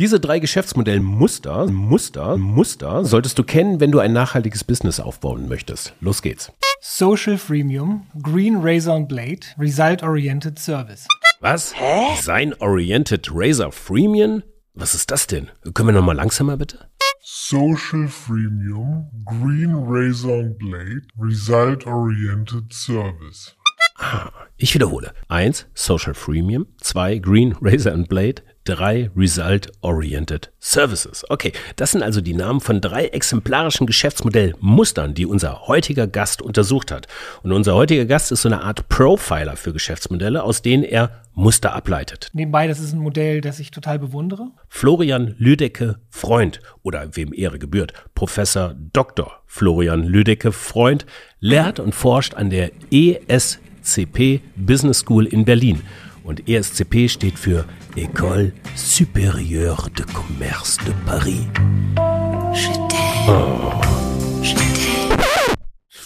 Diese drei Geschäftsmodellmuster, Muster, Muster solltest du kennen, wenn du ein nachhaltiges Business aufbauen möchtest. Los geht's. Social Freemium, Green Razor and Blade, Result Oriented Service. Was? Hä? Design Oriented Razor Freemium? Was ist das denn? Können wir nochmal langsamer bitte? Social Freemium, Green Razor and Blade, Result Oriented Service. Ah, ich wiederhole. Eins Social Freemium. zwei Green Razor and Blade. drei Result-Oriented Services. Okay, das sind also die Namen von drei exemplarischen Geschäftsmodellmustern, die unser heutiger Gast untersucht hat. Und unser heutiger Gast ist so eine Art Profiler für Geschäftsmodelle, aus denen er Muster ableitet. Nebenbei, das ist ein Modell, das ich total bewundere. Florian Lüdecke Freund oder wem Ehre gebührt, Professor Dr. Florian Lüdecke Freund lehrt und forscht an der ES ESCP Business School in Berlin. Und ESCP steht für École Supérieure de Commerce de Paris. Oh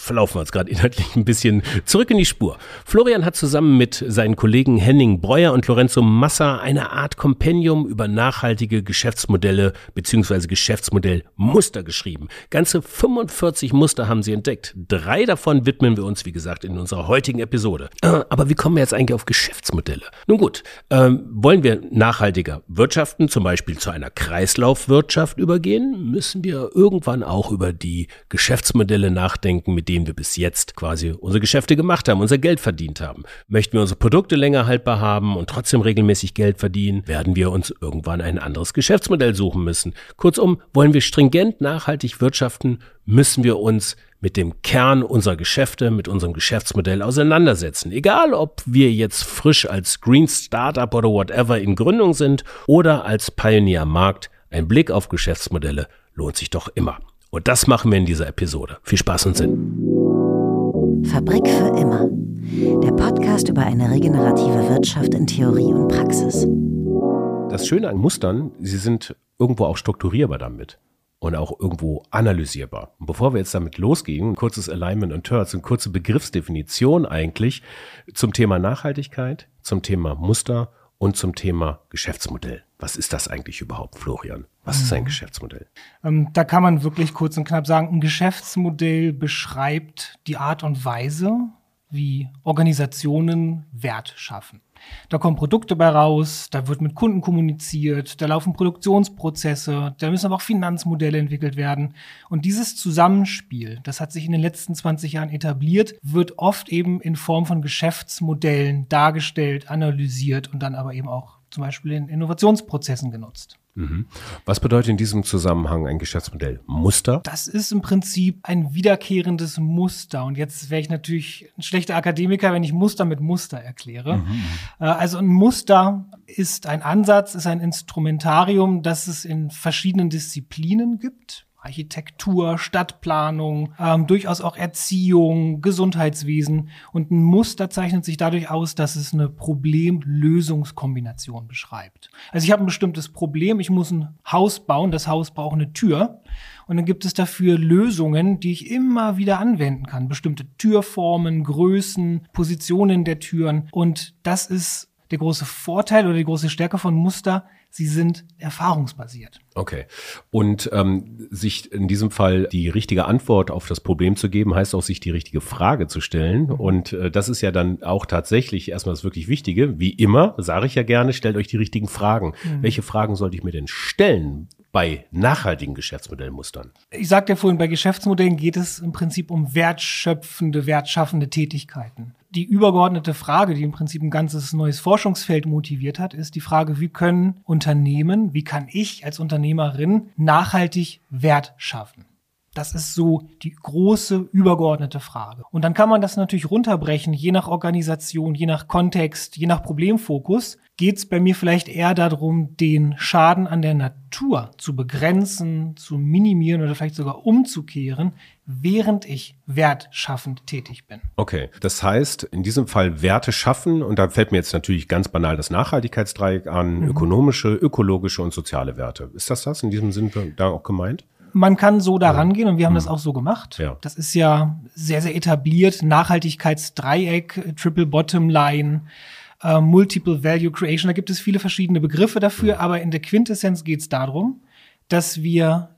verlaufen wir uns gerade inhaltlich ein bisschen zurück in die Spur. Florian hat zusammen mit seinen Kollegen Henning Breuer und Lorenzo Massa eine Art Kompendium über nachhaltige Geschäftsmodelle bzw. Geschäftsmodellmuster geschrieben. Ganze 45 Muster haben sie entdeckt. Drei davon widmen wir uns, wie gesagt, in unserer heutigen Episode. Äh, aber wie kommen wir jetzt eigentlich auf Geschäftsmodelle? Nun gut, ähm, wollen wir nachhaltiger wirtschaften, zum Beispiel zu einer Kreislaufwirtschaft übergehen, müssen wir irgendwann auch über die Geschäftsmodelle nachdenken, mit denen denen wir bis jetzt quasi unsere Geschäfte gemacht haben, unser Geld verdient haben. Möchten wir unsere Produkte länger haltbar haben und trotzdem regelmäßig Geld verdienen, werden wir uns irgendwann ein anderes Geschäftsmodell suchen müssen. Kurzum, wollen wir stringent nachhaltig wirtschaften, müssen wir uns mit dem Kern unserer Geschäfte, mit unserem Geschäftsmodell auseinandersetzen. Egal, ob wir jetzt frisch als Green Startup oder whatever in Gründung sind oder als Pioneer Markt, ein Blick auf Geschäftsmodelle lohnt sich doch immer. Und das machen wir in dieser Episode. Viel Spaß und Sinn. Fabrik für immer. Der Podcast über eine regenerative Wirtschaft in Theorie und Praxis. Das Schöne an Mustern, sie sind irgendwo auch strukturierbar damit und auch irgendwo analysierbar. Und bevor wir jetzt damit losgehen, ein kurzes Alignment und Turns, eine kurze Begriffsdefinition eigentlich zum Thema Nachhaltigkeit, zum Thema Muster und zum Thema Geschäftsmodell. Was ist das eigentlich überhaupt, Florian? Was ist ein mhm. Geschäftsmodell? Ähm, da kann man wirklich kurz und knapp sagen, ein Geschäftsmodell beschreibt die Art und Weise, wie Organisationen Wert schaffen. Da kommen Produkte bei raus, da wird mit Kunden kommuniziert, da laufen Produktionsprozesse, da müssen aber auch Finanzmodelle entwickelt werden. Und dieses Zusammenspiel, das hat sich in den letzten 20 Jahren etabliert, wird oft eben in Form von Geschäftsmodellen dargestellt, analysiert und dann aber eben auch zum Beispiel in Innovationsprozessen genutzt. Mhm. Was bedeutet in diesem Zusammenhang ein Geschäftsmodell? Muster? Das ist im Prinzip ein wiederkehrendes Muster. Und jetzt wäre ich natürlich ein schlechter Akademiker, wenn ich Muster mit Muster erkläre. Mhm. mhm. Äh, also ein Muster ist ein Ansatz, ist ein Instrumentarium, das es in verschiedenen Disziplinen gibt. Architektur, Stadtplanung, ähm, durchaus auch Erziehung, Gesundheitswesen. Und ein Muster zeichnet sich dadurch aus, dass es eine Problem-Lösungskombination beschreibt. Also ich habe ein bestimmtes Problem, ich muss ein Haus bauen, das Haus braucht eine Tür. Und dann gibt es dafür Lösungen, die ich immer wieder anwenden kann. Bestimmte Türformen, Größen, Positionen der Türen. Und das ist der große Vorteil oder die große Stärke von Muster sie sind erfahrungsbasiert. Okay. Und ähm, sich in diesem Fall die richtige Antwort auf das Problem zu geben, heißt auch, sich die richtige Frage zu stellen. Mhm. Und äh, das ist ja dann auch tatsächlich erstmal das wirklich Wichtige. Wie immer, sage ich ja gerne, stellt euch die richtigen Fragen. Mhm. Welche Fragen sollte ich mir denn stellen? Bei nachhaltigen Geschäftsmodellmustern? Ich sagte ja vorhin, bei Geschäftsmodellen geht es im Prinzip um wertschöpfende, wertschaffende Tätigkeiten die übergeordnete Frage, die im Prinzip ein ganzes neues Forschungsfeld motiviert hat, ist die Frage, wie können Unternehmen, wie kann ich als Unternehmerin nachhaltig Wert schaffen? Das ist so die große übergeordnete Frage. Und dann kann man das natürlich runterbrechen, je nach Organisation, je nach Kontext, je nach Problemfokus. Geht es bei mir vielleicht eher darum, den Schaden an der Natur zu begrenzen, zu minimieren oder vielleicht sogar umzukehren, während ich wertschaffend tätig bin. Okay, das heißt, in diesem Fall Werte schaffen, und da fällt mir jetzt natürlich ganz banal das Nachhaltigkeitsdreieck an, mhm. ökonomische, ökologische und soziale Werte. Ist das das in diesem Sinn da auch gemeint? man kann so da rangehen und wir haben das hm. auch so gemacht. Ja. Das ist ja sehr, sehr etabliert. Nachhaltigkeitsdreieck, Triple Bottom Line. Äh, Multiple Value Creation. Da gibt es viele verschiedene Begriffe dafür, aber in der Quintessenz geht es darum, dass wir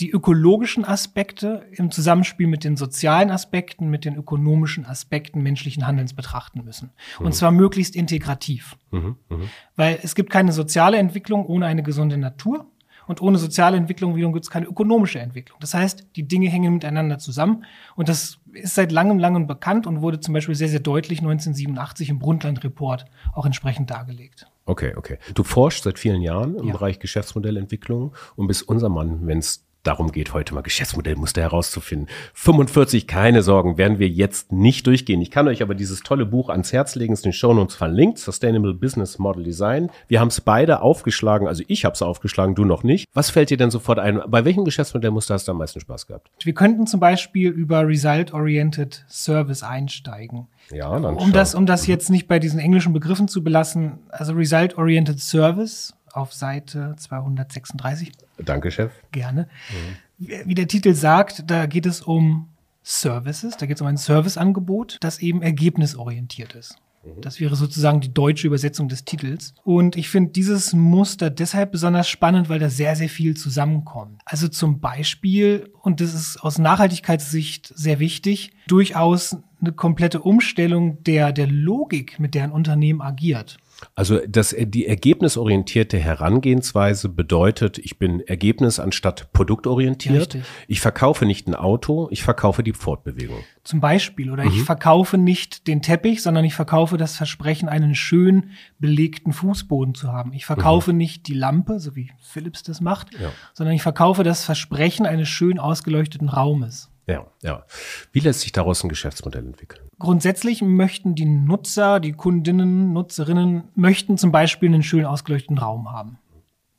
die ökologischen Aspekte im Zusammenspiel mit den sozialen Aspekten, mit den ökonomischen Aspekten menschlichen Handelns betrachten müssen. Und zwar möglichst integrativ. Mhm, mh. Weil es gibt keine soziale Entwicklung ohne eine gesunde Natur. Und ohne soziale Entwicklung wiederum gibt es keine ökonomische Entwicklung. Das heißt, die Dinge hängen miteinander zusammen. Und das ist seit langem, langem bekannt und wurde zum Beispiel sehr, sehr deutlich 1987 im Brundtland-Report auch entsprechend dargelegt. Okay, okay. Du forschst seit vielen Jahren im Ja. Bereich Geschäftsmodellentwicklung und bist unser Mann, wenn es darum geht, heute mal Geschäftsmodellmuster herauszufinden. 45, keine Sorgen, werden wir jetzt nicht durchgehen. Ich kann euch aber dieses tolle Buch ans Herz legen, ist in den Shownotes verlinkt, Sustainable Business Model Design. Wir haben es beide aufgeschlagen, also ich habe es aufgeschlagen, du noch nicht. Was fällt dir denn sofort ein? Bei welchem Geschäftsmodellmuster hast du am meisten Spaß gehabt? Wir könnten zum Beispiel über Result-Oriented Service einsteigen. Ja, dann Um das, um das jetzt nicht bei diesen englischen Begriffen zu belassen, also Result-Oriented Service auf Seite 236 Danke, Chef. gerne. Wie wie der Titel sagt, da geht es um Services, da geht es um ein Serviceangebot, das eben ergebnisorientiert ist. Das wäre sozusagen die deutsche Übersetzung des Titels. Und ich finde dieses Muster deshalb besonders spannend, weil da sehr, sehr viel zusammenkommt. Also zum Beispiel, und das ist aus Nachhaltigkeitssicht sehr wichtig, durchaus eine komplette Umstellung der, der Logik, mit der ein Unternehmen agiert. Also das, die ergebnisorientierte Herangehensweise bedeutet, ich bin Ergebnis anstatt produktorientiert. Richtig. Ich verkaufe nicht ein Auto, ich verkaufe die Fortbewegung. Zum Beispiel. Oder ich verkaufe nicht den Teppich, sondern ich verkaufe das Versprechen, einen schön belegten Fußboden zu haben. Ich verkaufe nicht die Lampe, so wie Philips das macht, Ja. sondern ich verkaufe das Versprechen eines schön ausgeleuchteten Raumes. Ja, ja. Wie lässt sich daraus ein Geschäftsmodell entwickeln? Grundsätzlich möchten die Nutzer, die Kundinnen, Nutzerinnen, möchten zum Beispiel einen schön ausgeleuchteten Raum haben.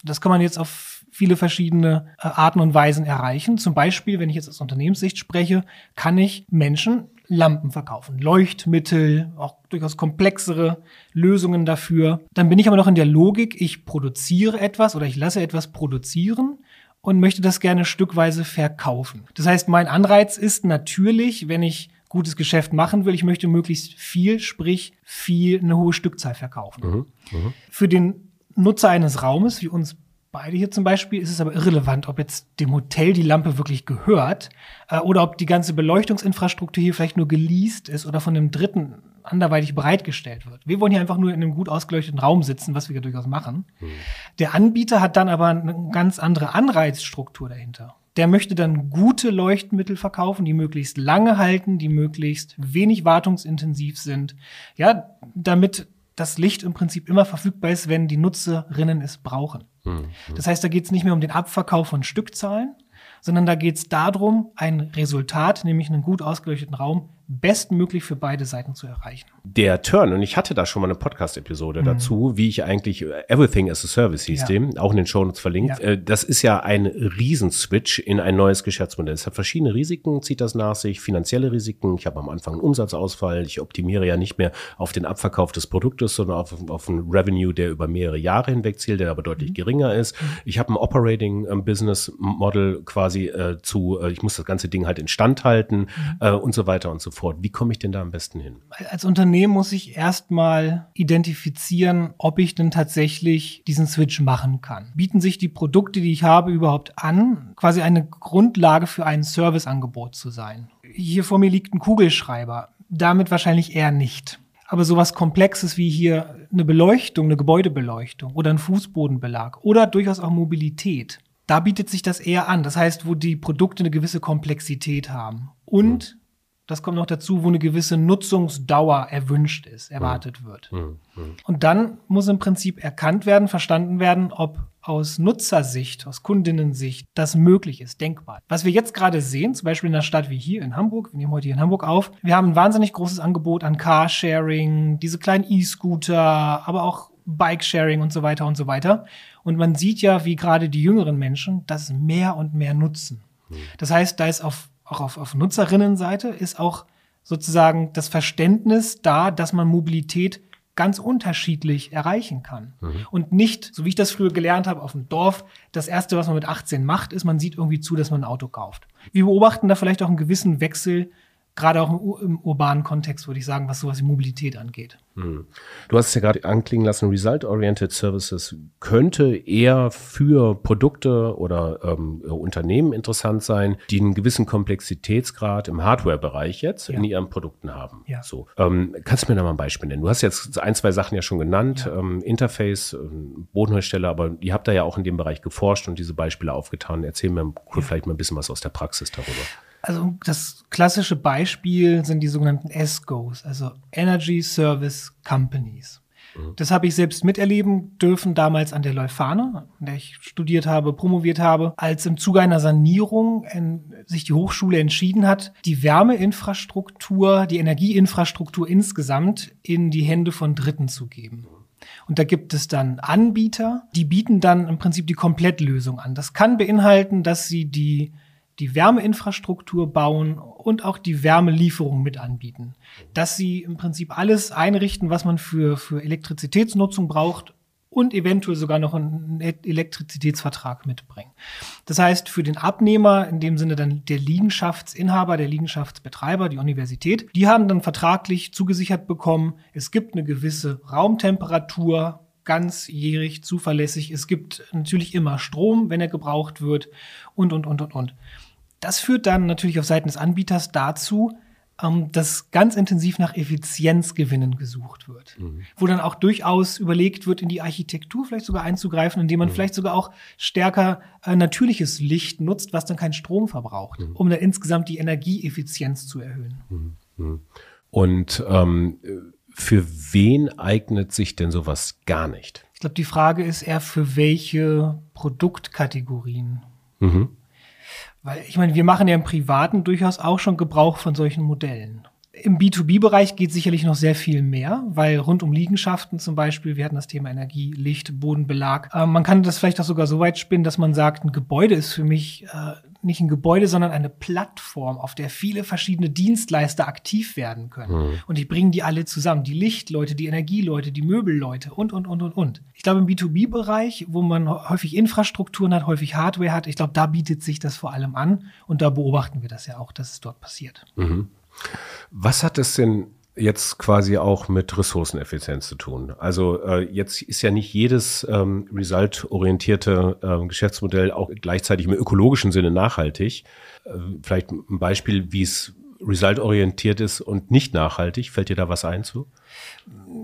Das kann man jetzt auf viele verschiedene äh, Arten und Weisen erreichen. Zum Beispiel, wenn ich jetzt aus Unternehmenssicht spreche, kann ich Menschen Lampen verkaufen, Leuchtmittel, auch durchaus komplexere Lösungen dafür. Dann bin ich aber noch in der Logik, ich produziere etwas oder ich lasse etwas produzieren und möchte das gerne stückweise verkaufen. Das heißt, mein Anreiz ist natürlich, wenn ich gutes Geschäft machen will, ich möchte möglichst viel, sprich viel, eine hohe Stückzahl verkaufen. Für den Nutzer eines Raumes, wie uns beide hier zum Beispiel, ist es aber irrelevant, ob jetzt dem Hotel die Lampe wirklich gehört äh, oder ob die ganze Beleuchtungsinfrastruktur hier vielleicht nur geleast ist oder von einem Dritten anderweitig bereitgestellt wird. Wir wollen hier einfach nur in einem gut ausgeleuchteten Raum sitzen, was wir ja durchaus machen. Der Anbieter hat dann aber eine ganz andere Anreizstruktur dahinter. Der möchte dann gute Leuchtmittel verkaufen, die möglichst lange halten, die möglichst wenig wartungsintensiv sind. Ja, damit das Licht im Prinzip immer verfügbar ist, wenn die Nutzerinnen es brauchen. Das heißt, da geht es nicht mehr um den Abverkauf von Stückzahlen, sondern da geht es darum, ein Resultat, nämlich einen gut ausgeleuchteten Raum, bestmöglich für beide Seiten zu erreichen. Der Turn, und ich hatte da schon mal eine Podcast-Episode dazu, wie ich eigentlich äh, Everything as a Service hieß Ja. dem, auch in den Shownotes verlinkt. Ja. Äh, Das ist ja ein Riesenswitch in ein neues Geschäftsmodell. Es hat verschiedene Risiken, zieht das nach sich, finanzielle Risiken. Ich habe am Anfang einen Umsatzausfall. Ich optimiere ja nicht mehr auf den Abverkauf des Produktes, sondern auf, auf einen Revenue, der über mehrere Jahre hinweg zielt, der aber deutlich geringer ist. Ich habe ein Operating ähm, Business Model quasi äh, zu, äh, ich muss das ganze Ding halt instand halten äh, und so weiter und so fort. Wie komme ich denn da am besten hin? Als Unternehmen muss ich erstmal identifizieren, ob ich denn tatsächlich diesen Switch machen kann. Bieten sich die Produkte, die ich habe, überhaupt an, quasi eine Grundlage für ein Serviceangebot zu sein? Hier vor mir liegt ein Kugelschreiber. Damit wahrscheinlich eher nicht. Aber sowas Komplexes wie hier eine Beleuchtung, eine Gebäudebeleuchtung oder ein Fußbodenbelag oder durchaus auch Mobilität, da bietet sich das eher an. Das heißt, wo die Produkte eine gewisse Komplexität haben. Und das kommt noch dazu, wo eine gewisse Nutzungsdauer erwünscht ist, erwartet wird. Und dann muss im Prinzip erkannt werden, verstanden werden, ob aus Nutzersicht, aus Kundinnensicht das möglich ist, denkbar. Was wir jetzt gerade sehen, zum Beispiel in einer Stadt wie hier in Hamburg, wir nehmen heute hier in Hamburg auf, wir haben ein wahnsinnig großes Angebot an Carsharing, diese kleinen E-Scooter, aber auch Bike-Sharing und so weiter und so weiter. Und man sieht ja, wie gerade die jüngeren Menschen das mehr und mehr nutzen. Das heißt, da ist auf, auch auf, auf Nutzerinnenseite ist auch sozusagen das Verständnis da, dass man Mobilität ganz unterschiedlich erreichen kann. Und nicht, so wie ich das früher gelernt habe, auf dem Dorf, das Erste, was man mit 18 macht, ist, man sieht irgendwie zu, dass man ein Auto kauft. Wir beobachten da vielleicht auch einen gewissen Wechsel, gerade auch im, im urbanen Kontext, würde ich sagen, was sowas wie Mobilität angeht. Hm. Du hast es ja gerade anklingen lassen, Result-Oriented Services könnte eher für Produkte oder ähm, Unternehmen interessant sein, die einen gewissen Komplexitätsgrad im Hardware-Bereich jetzt ja. in ihren Produkten haben. Ja. So, ähm, kannst du mir da mal ein Beispiel nennen? Du hast jetzt ein, zwei Sachen ja schon genannt, ja. Ähm, Interface, ähm, Bodenhersteller, aber ihr habt da ja auch in dem Bereich geforscht und diese Beispiele aufgetan. Erzähl mir vielleicht mal ein bisschen was aus der Praxis darüber. Also das klassische Beispiel sind die sogenannten ESCOs, also Energy Service Companies. Mhm. Das habe ich selbst miterleben dürfen damals an der Leuphana, an der ich studiert habe, promoviert habe, als im Zuge einer Sanierung in, sich die Hochschule entschieden hat, die Wärmeinfrastruktur, die Energieinfrastruktur insgesamt in die Hände von Dritten zu geben. Und da gibt es dann Anbieter, die bieten dann im Prinzip die Komplettlösung an. Das kann beinhalten, dass sie die die Wärmeinfrastruktur bauen und auch die Wärmelieferung mit anbieten. Dass sie im Prinzip alles einrichten, was man für, für Elektrizitätsnutzung braucht und eventuell sogar noch einen Elektrizitätsvertrag mitbringen. Das heißt, für den Abnehmer, in dem Sinne dann der Liegenschaftsinhaber, der Liegenschaftsbetreiber, die Universität, die haben dann vertraglich zugesichert bekommen, es gibt eine gewisse Raumtemperatur, ganzjährig, zuverlässig. Es gibt natürlich immer Strom, wenn er gebraucht wird und, und, und, und, und. Das führt dann natürlich auf Seiten des Anbieters dazu, ähm, dass ganz intensiv nach Effizienzgewinnen gesucht wird. Mhm. Wo dann auch durchaus überlegt wird, in die Architektur vielleicht sogar einzugreifen, indem man mhm. vielleicht sogar auch stärker äh, natürliches Licht nutzt, was dann keinen Strom verbraucht, mhm. um dann insgesamt die Energieeffizienz zu erhöhen. Mhm. Mhm. Und ähm, für wen eignet sich denn sowas gar nicht? Ich glaube, die Frage ist eher für welche Produktkategorien. Mhm. Weil ich meine, wir machen ja im Privaten durchaus auch schon Gebrauch von solchen Modellen. Im B2B-Bereich geht sicherlich noch sehr viel mehr, weil rund um Liegenschaften zum Beispiel, wir hatten das Thema Energie, Licht, Bodenbelag. Äh, man kann das vielleicht auch sogar so weit spinnen, dass man sagt, ein Gebäude ist für mich äh, nicht ein Gebäude, sondern eine Plattform, auf der viele verschiedene Dienstleister aktiv werden können. Mhm. Und ich bringe die alle zusammen. Die Lichtleute, die Energieleute, die Möbelleute und, und, und, und, und. Ich glaube, im B2B-Bereich, wo man häufig Infrastrukturen hat, häufig Hardware hat, ich glaube, da bietet sich das vor allem an. Und da beobachten wir das ja auch, dass es dort passiert. Mhm. Was hat es denn jetzt quasi auch mit Ressourceneffizienz zu tun. Also äh, jetzt ist ja nicht jedes ähm, result-orientierte äh, Geschäftsmodell auch gleichzeitig im ökologischen Sinne nachhaltig. Äh, vielleicht ein Beispiel, wie es result-orientiert ist und nicht nachhaltig. Fällt dir da was ein zu?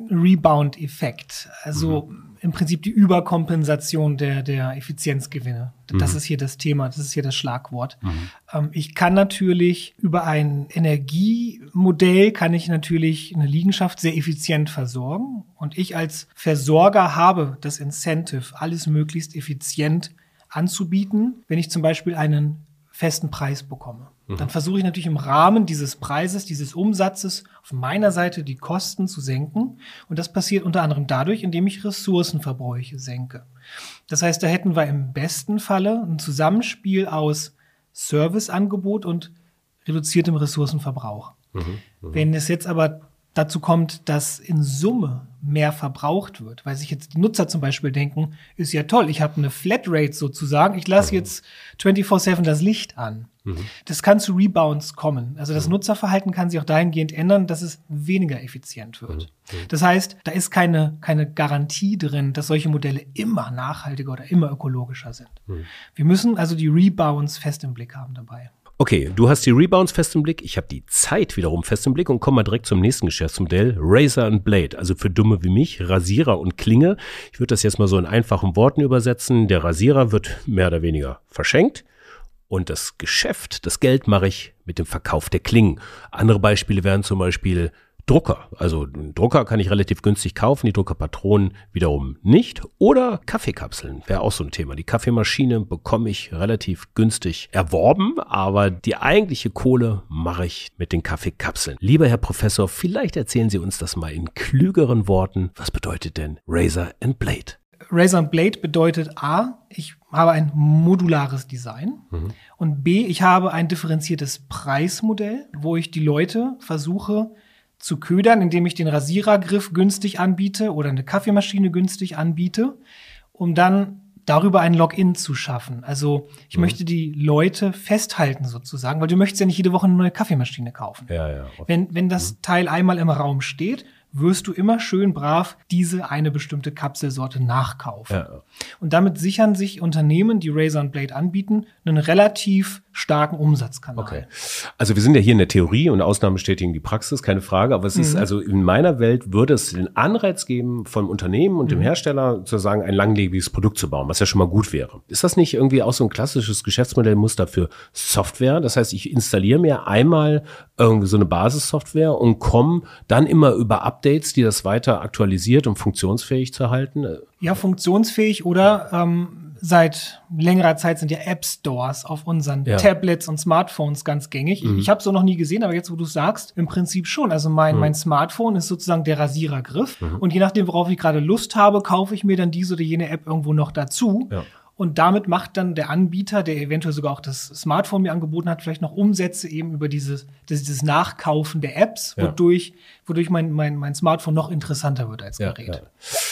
Rebound-Effekt. Also mhm. Im Prinzip die Überkompensation der, der Effizienzgewinne. Das mhm. ist hier das Thema, das ist hier das Schlagwort. Mhm. Ähm, ich kann natürlich über ein Energiemodell kann ich natürlich eine Liegenschaft sehr effizient versorgen. Und ich als Versorger habe das Incentive, alles möglichst effizient anzubieten, wenn ich zum Beispiel einen festen Preis bekomme. Mhm. Dann versuche ich natürlich im Rahmen dieses Preises, dieses Umsatzes auf meiner Seite die Kosten zu senken. Und das passiert unter anderem dadurch, indem ich Ressourcenverbräuche senke. Das heißt, da hätten wir im besten Falle ein Zusammenspiel aus Serviceangebot und reduziertem Ressourcenverbrauch. Mhm, mh. Wenn es jetzt aber dazu kommt, dass in Summe mehr verbraucht wird, weil sich jetzt die Nutzer zum Beispiel denken, ist ja toll, ich habe eine Flatrate sozusagen, ich lasse mhm. jetzt 24-7 das Licht an. Mhm. Das kann zu Rebounds kommen. Also das mhm. Nutzerverhalten kann sich auch dahingehend ändern, dass es weniger effizient wird. Mhm. Mhm. Das heißt, da ist keine, keine Garantie drin, dass solche Modelle immer nachhaltiger oder immer ökologischer sind. Mhm. Wir müssen also die Rebounds fest im Blick haben dabei. Okay, du hast die Rebounds fest im Blick, ich habe die Zeit wiederum fest im Blick und komme mal direkt zum nächsten Geschäftsmodell, Razor and Blade, also für Dumme wie mich, Rasierer und Klinge. Ich würde das jetzt mal so in einfachen Worten übersetzen. Der Rasierer wird mehr oder weniger verschenkt und das Geschäft, das Geld mache ich mit dem Verkauf der Klingen. Andere Beispiele wären zum Beispiel Drucker. Also einen Drucker kann ich relativ günstig kaufen, die Druckerpatronen wiederum nicht. Oder Kaffeekapseln wäre auch so ein Thema. Die Kaffeemaschine bekomme ich relativ günstig erworben, aber die eigentliche Kohle mache ich mit den Kaffeekapseln. Lieber Herr Professor, vielleicht erzählen Sie uns das mal in klügeren Worten. Was bedeutet denn Razor and Blade? Razor and Blade bedeutet A, ich habe ein modulares Design mhm. und B, ich habe ein differenziertes Preismodell, wo ich die Leute versuche, zu ködern, indem ich den Rasierergriff günstig anbiete oder eine Kaffeemaschine günstig anbiete, um dann darüber ein Login zu schaffen. Also ich mhm. möchte die Leute festhalten sozusagen, weil du möchtest ja nicht jede Woche eine neue Kaffeemaschine kaufen. Ja, ja. Wenn, wenn das mhm. Teil einmal im Raum steht, wirst du immer schön brav diese eine bestimmte Kapselsorte nachkaufen. Ja. Und damit sichern sich Unternehmen, die Razor Blade anbieten, einen relativ starken Umsatzkanal. Okay. Also wir sind ja hier in der Theorie und Ausnahmen bestätigen die Praxis, keine Frage. Aber es ist also in meiner Welt würde es den Anreiz geben, vom Unternehmen und dem Hersteller zu sagen, ein langlebiges Produkt zu bauen, was ja schon mal gut wäre. Ist das nicht irgendwie auch so ein klassisches Geschäftsmodellmuster für Software? Das heißt, ich installiere mir einmal irgendwie so eine Basissoftware und komme dann immer über Updates, die das weiter aktualisiert und funktionsfähig zu halten. Ja, funktionsfähig oder ähm, seit längerer Zeit sind ja App Stores auf unseren Ja. Tablets und Smartphones ganz gängig. Ich habe so noch nie gesehen, aber jetzt, wo du sagst, im Prinzip schon. Also mein, mein Smartphone ist sozusagen der Rasierergriff. Und je nachdem, worauf ich gerade Lust habe, kaufe ich mir dann diese oder jene App irgendwo noch dazu. Ja. Und damit macht dann der Anbieter, der eventuell sogar auch das Smartphone mir angeboten hat, vielleicht noch Umsätze eben über dieses, dieses Nachkaufen der Apps, Ja. wodurch, wodurch mein, mein, mein Smartphone noch interessanter wird als Ja, Gerät.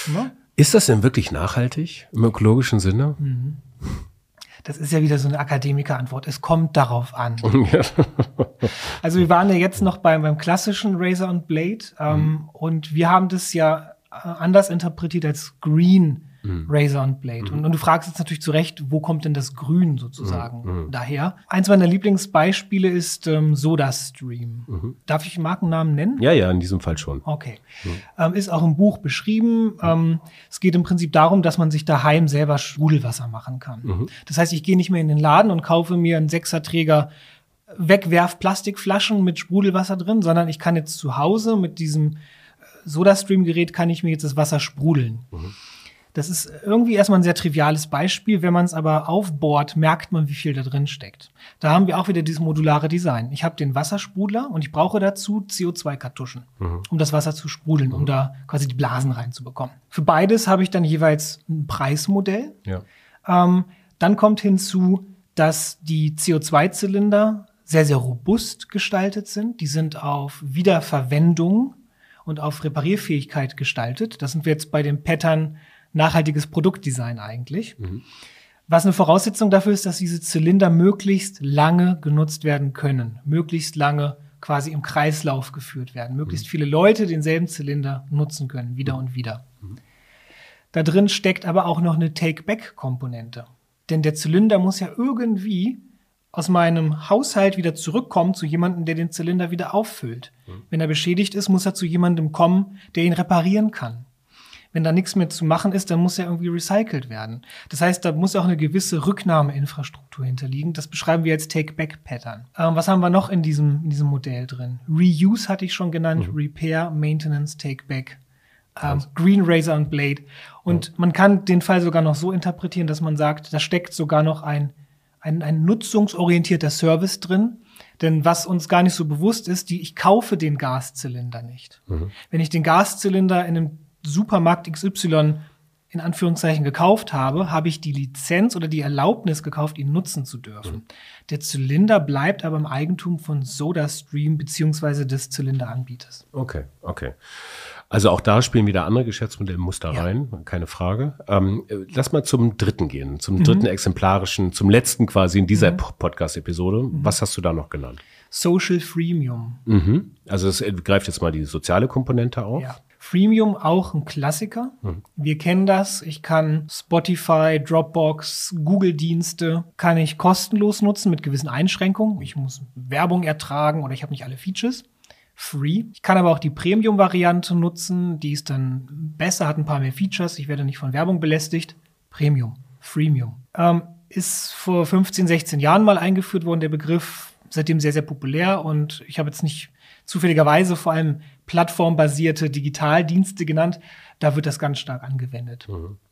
ja. Ne? Ist das denn wirklich nachhaltig im ökologischen Sinne? Das ist ja wieder so eine Akademikerantwort. Es kommt darauf an. Also wir waren ja jetzt noch beim, beim klassischen Razor und Blade ähm, und wir haben das ja äh, anders interpretiert als Green Razor und Blade. Und, und du fragst jetzt natürlich zu Recht, wo kommt denn das Grün sozusagen daher? Eins meiner Lieblingsbeispiele ist ähm, SodaStream. Darf ich Markennamen nennen? Ja, ja, in diesem Fall schon. Okay. Ähm, ist auch im Buch beschrieben. Ähm, es geht im Prinzip darum, dass man sich daheim selber Sprudelwasser machen kann. Das heißt, ich gehe nicht mehr in den Laden und kaufe mir einen Sechserträger Wegwerf-Plastikflaschen mit Sprudelwasser drin, sondern ich kann jetzt zu Hause mit diesem äh, SodaStream-Gerät kann ich mir jetzt das Wasser sprudeln. Das ist irgendwie erstmal ein sehr triviales Beispiel. Wenn man es aber aufbohrt, merkt man, wie viel da drin steckt. Da haben wir auch wieder dieses modulare Design. Ich habe den Wassersprudler und ich brauche dazu CO2-Kartuschen, um das Wasser zu sprudeln, um da quasi die Blasen reinzubekommen. Für beides habe ich dann jeweils ein Preismodell. Ja. Ähm, dann kommt hinzu, dass die CO2-Zylinder sehr, sehr robust gestaltet sind. Die sind auf Wiederverwendung und auf Reparierfähigkeit gestaltet. Das sind wir jetzt bei dem Pattern nachhaltiges Produktdesign eigentlich. Was eine Voraussetzung dafür ist, dass diese Zylinder möglichst lange genutzt werden können, möglichst lange quasi im Kreislauf geführt werden, möglichst viele Leute denselben Zylinder nutzen können, wieder und wieder. Da drin steckt aber auch noch eine Take-Back-Komponente. Denn der Zylinder muss ja irgendwie aus meinem Haushalt wieder zurückkommen zu jemandem, der den Zylinder wieder auffüllt. Wenn er beschädigt ist, muss er zu jemandem kommen, der ihn reparieren kann. Wenn da nichts mehr zu machen ist, dann muss er irgendwie recycelt werden. Das heißt, da muss auch eine gewisse Rücknahmeinfrastruktur hinterliegen. Das beschreiben wir als Take-Back-Pattern. Ähm, was haben wir noch in diesem, in diesem Modell drin? Reuse hatte ich schon genannt, Repair, Maintenance, Take-Back. Ähm, Green Razor und Blade. Und man kann den Fall sogar noch so interpretieren, dass man sagt, da steckt sogar noch ein, ein, ein nutzungsorientierter Service drin. Denn was uns gar nicht so bewusst ist, die, ich kaufe den Gaszylinder nicht. Wenn ich den Gaszylinder in einem Supermarkt XY in Anführungszeichen gekauft habe, habe ich die Lizenz oder die Erlaubnis gekauft, ihn nutzen zu dürfen. Der Zylinder bleibt aber im Eigentum von SodaStream beziehungsweise des Zylinderanbieters. Okay, okay. Also auch da spielen wieder andere Geschäftsmodellmuster Ja. rein, keine Frage. Ähm, äh, lass mal zum dritten gehen, zum dritten exemplarischen, zum letzten quasi in dieser Po- Podcast-Episode. Was hast du da noch genannt? Social Freemium. Mhm. Also es äh, greift jetzt mal die soziale Komponente auf. Ja. Freemium auch ein Klassiker. Wir kennen das. Ich kann Spotify, Dropbox, Google-Dienste kann ich kostenlos nutzen mit gewissen Einschränkungen. Ich muss Werbung ertragen oder ich habe nicht alle Features. Free. Ich kann aber auch die Premium-Variante nutzen. Die ist dann besser, hat ein paar mehr Features. Ich werde nicht von Werbung belästigt. Premium. Freemium. Ähm, ist vor 15, 16 Jahren mal eingeführt worden, der Begriff. Seitdem sehr, sehr populär und ich habe jetzt nicht zufälligerweise vor allem plattformbasierte Digitaldienste genannt. Da wird das ganz stark angewendet.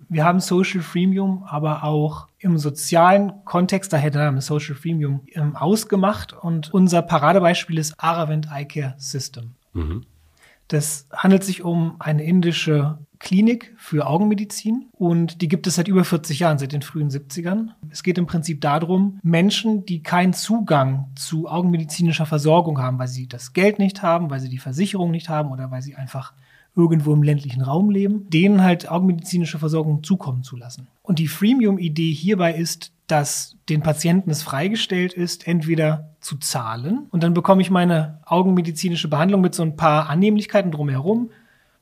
Wir haben Social Freemium aber auch im sozialen Kontext, daher der Name Social Freemium, ähm, ausgemacht. Und unser Paradebeispiel ist Aravent Eye Care System. Das handelt sich um eine indische Klinik für Augenmedizin und die gibt es seit über 40 Jahren, seit den frühen 70ern. Es geht im Prinzip darum, Menschen, die keinen Zugang zu augenmedizinischer Versorgung haben, weil sie das Geld nicht haben, weil sie die Versicherung nicht haben oder weil sie einfach irgendwo im ländlichen Raum leben, denen halt augenmedizinische Versorgung zukommen zu lassen. Und die Freemium-Idee hierbei ist, dass den Patienten es freigestellt ist, entweder zu zahlen und dann bekomme ich meine augenmedizinische Behandlung mit so ein paar Annehmlichkeiten drumherum.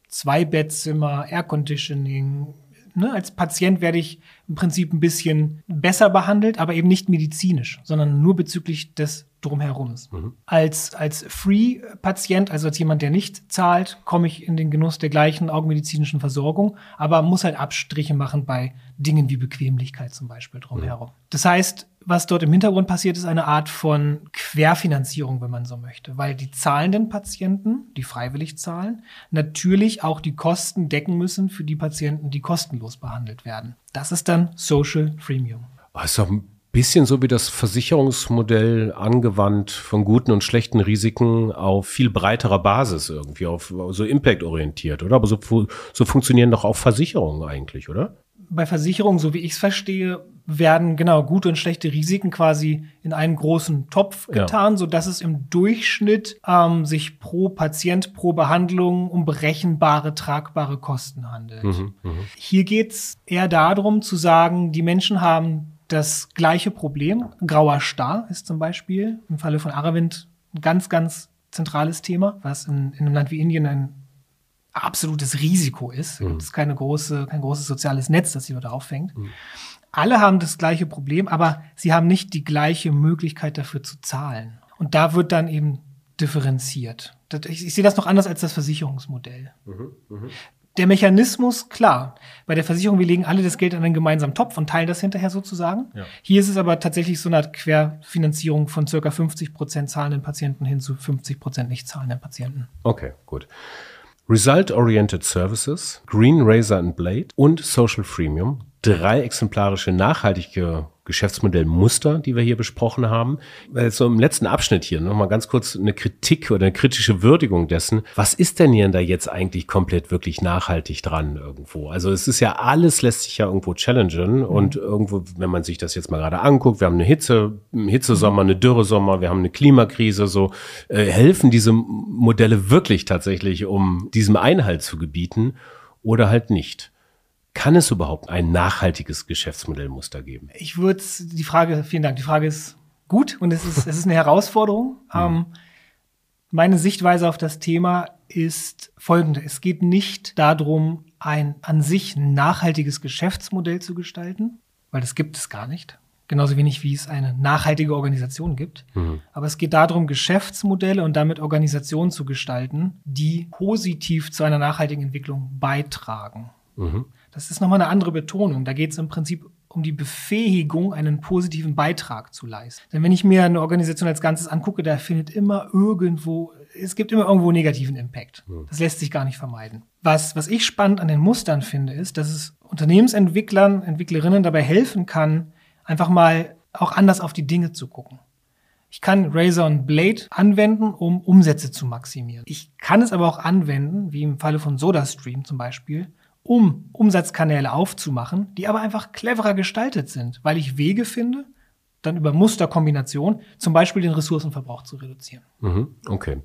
zwei Bettzimmer, Air Conditioning. Ne? Als Patient werde ich im Prinzip ein bisschen besser behandelt, aber eben nicht medizinisch, sondern nur bezüglich des Drumherums. Mhm. Als, als Free-Patient, also als jemand, der nicht zahlt, komme ich in den Genuss der gleichen augenmedizinischen Versorgung, aber muss halt Abstriche machen bei Dingen wie Bequemlichkeit zum Beispiel drumherum. Mhm. Das heißt, was dort im Hintergrund passiert, ist eine Art von Querfinanzierung, wenn man so möchte, weil die zahlenden Patienten, die freiwillig zahlen, natürlich auch die Kosten decken müssen für die Patienten, die kostenlos behandelt werden. Das ist dann Social Freemium. ist doch ein bisschen so wie das Versicherungsmodell angewandt von guten und schlechten Risiken auf viel breiterer Basis irgendwie, auf so Impact-orientiert, oder? Aber so, so funktionieren doch auch Versicherungen eigentlich, oder? Bei Versicherungen, so wie ich es verstehe, werden genau gute und schlechte Risiken quasi in einen großen Topf getan, ja. so dass es im Durchschnitt ähm, sich pro Patient, pro Behandlung um berechenbare, tragbare Kosten handelt. Mhm, mh. Hier geht's eher darum zu sagen, die Menschen haben das gleiche Problem. Grauer Star ist zum Beispiel im Falle von Aravind ein ganz, ganz zentrales Thema, was in, in einem Land wie Indien ein absolutes Risiko ist. Mhm. Es ist keine große, kein großes soziales Netz, das sie dort auffängt. Mhm. Alle haben das gleiche Problem, aber sie haben nicht die gleiche Möglichkeit dafür zu zahlen. Und da wird dann eben differenziert. Ich, ich sehe das noch anders als das Versicherungsmodell. Mhm, mh. Der Mechanismus, klar, bei der Versicherung, wir legen alle das Geld in einen gemeinsamen Topf und teilen das hinterher sozusagen. Ja. Hier ist es aber tatsächlich so eine Querfinanzierung von circa 50 Prozent zahlenden Patienten hin zu 50 Prozent nicht zahlenden Patienten. Okay, gut. Result-Oriented Services, Green Razor and Blade und Social Freemium. Drei exemplarische nachhaltige Geschäftsmodellmuster, die wir hier besprochen haben. So im letzten Abschnitt hier nochmal ganz kurz eine Kritik oder eine kritische Würdigung dessen. Was ist denn hier da jetzt eigentlich komplett wirklich nachhaltig dran irgendwo? Also es ist ja alles lässt sich ja irgendwo challengen mhm. und irgendwo, wenn man sich das jetzt mal gerade anguckt, wir haben eine Hitze, einen Hitzesommer, eine Dürresommer, wir haben eine Klimakrise, so äh, helfen diese Modelle wirklich tatsächlich, um diesem Einhalt zu gebieten oder halt nicht? Kann es überhaupt ein nachhaltiges Geschäftsmodellmuster geben? Ich würde die Frage, vielen Dank, die Frage ist gut und es ist, es ist eine Herausforderung. Mhm. Ähm, meine Sichtweise auf das Thema ist folgende. Es geht nicht darum, ein an sich nachhaltiges Geschäftsmodell zu gestalten, weil das gibt es gar nicht. Genauso wenig wie es eine nachhaltige Organisation gibt. Mhm. Aber es geht darum, Geschäftsmodelle und damit Organisationen zu gestalten, die positiv zu einer nachhaltigen Entwicklung beitragen. Mhm. Das ist nochmal eine andere Betonung. Da geht es im Prinzip um die Befähigung, einen positiven Beitrag zu leisten. Denn wenn ich mir eine Organisation als Ganzes angucke, da findet immer irgendwo, es gibt immer irgendwo negativen Impact. Das lässt sich gar nicht vermeiden. Was, was ich spannend an den Mustern finde, ist, dass es Unternehmensentwicklern, Entwicklerinnen dabei helfen kann, einfach mal auch anders auf die Dinge zu gucken. Ich kann Razor und Blade anwenden, um Umsätze zu maximieren. Ich kann es aber auch anwenden, wie im Falle von SodaStream zum Beispiel, um Umsatzkanäle aufzumachen, die aber einfach cleverer gestaltet sind, weil ich Wege finde, dann über Musterkombination zum Beispiel den Ressourcenverbrauch zu reduzieren. Mhm, okay.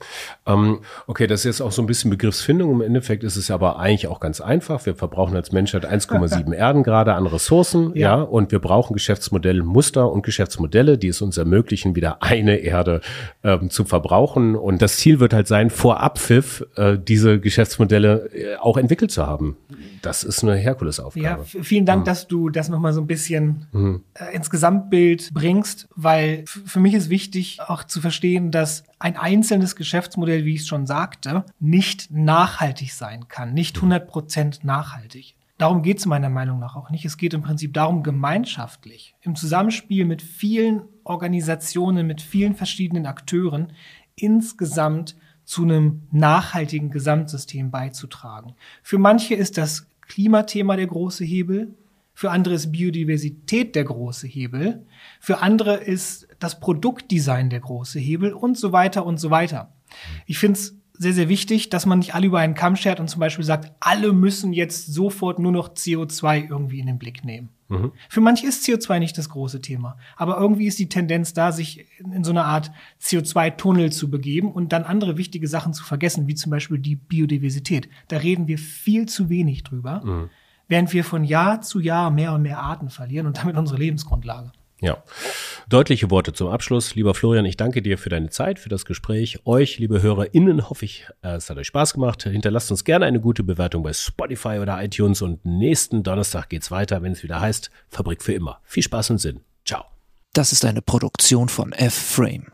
Ähm, okay, das ist jetzt auch so ein bisschen Begriffsfindung. Im Endeffekt ist es aber eigentlich auch ganz einfach. Wir verbrauchen als Menschheit 1,7 Erden gerade an Ressourcen, ja. ja, und wir brauchen Geschäftsmodelle, Muster und Geschäftsmodelle, die es uns ermöglichen, wieder eine Erde ähm, zu verbrauchen. Und das Ziel wird halt sein, vor Abpfiff äh, diese Geschäftsmodelle äh, auch entwickelt zu haben. Das ist eine Herkulesaufgabe. Ja, vielen Dank, mhm. dass du das nochmal so ein bisschen mhm. äh, ins Gesamtbild bringst, weil für mich ist wichtig auch zu verstehen, dass ein einzelnes Geschäftsmodell, wie ich es schon sagte, nicht nachhaltig sein kann, nicht 100% nachhaltig. Darum geht es meiner Meinung nach auch nicht. Es geht im Prinzip darum, gemeinschaftlich, im Zusammenspiel mit vielen Organisationen, mit vielen verschiedenen Akteuren insgesamt zu einem nachhaltigen Gesamtsystem beizutragen. Für manche ist das Klimathema der große Hebel, für andere ist Biodiversität der große Hebel, für andere ist das Produktdesign der große Hebel und so weiter und so weiter. Ich finde es sehr, sehr wichtig, dass man nicht alle über einen Kamm schert und zum Beispiel sagt, alle müssen jetzt sofort nur noch CO2 irgendwie in den Blick nehmen. Mhm. Für manche ist CO2 nicht das große Thema, aber irgendwie ist die Tendenz da, sich in so eine Art CO2-Tunnel zu begeben und dann andere wichtige Sachen zu vergessen, wie zum Beispiel die Biodiversität. Da reden wir viel zu wenig drüber, mhm. Während wir von Jahr zu Jahr mehr und mehr Arten verlieren und damit unsere Lebensgrundlage. Ja. Deutliche Worte zum Abschluss. Lieber Florian, ich danke dir für deine Zeit, für das Gespräch. Euch, liebe HörerInnen, hoffe ich, es hat euch Spaß gemacht. Hinterlasst uns gerne eine gute Bewertung bei Spotify oder iTunes und nächsten Donnerstag geht's weiter, wenn es wieder heißt Fabrik für immer. Viel Spaß und Sinn. Ciao. Das ist eine Produktion von F-Frame.